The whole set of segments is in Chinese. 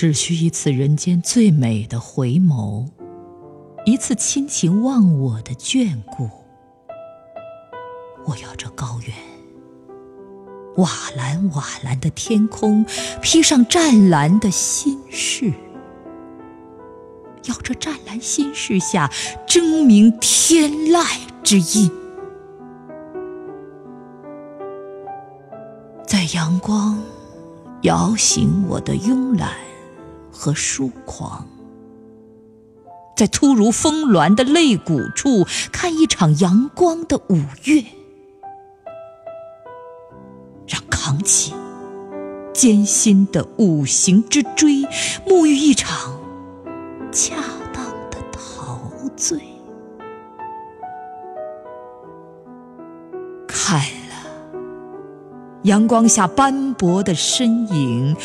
只需一次人间最美的回眸，一次亲情忘我的眷顾。我要这高原，瓦蓝瓦蓝的天空，披上湛蓝的心事。要这湛蓝心事下，争鸣天籁之音。在阳光摇醒我的慵懒。和疏狂，在突如峰峦的肋骨处看一场阳光的五月，让扛起艰辛的五行之锥，沐浴一场恰当的陶醉。看了阳光下斑驳的身影。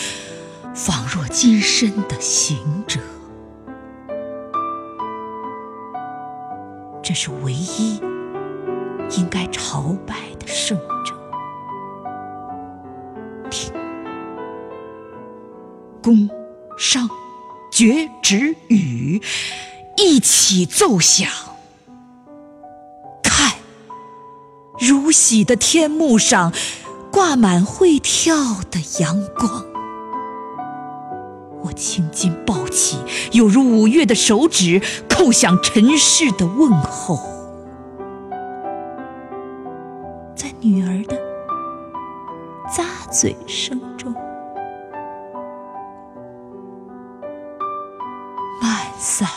仿若今生的行者，这是唯一应该朝拜的圣者。听，宫、商、角、徵、羽一起奏响。看，如洗的天幕上挂满会跳的阳光。我轻轻抱起，犹如五月的手指，叩响尘世的问候。在女儿的咂嘴声中，慢散。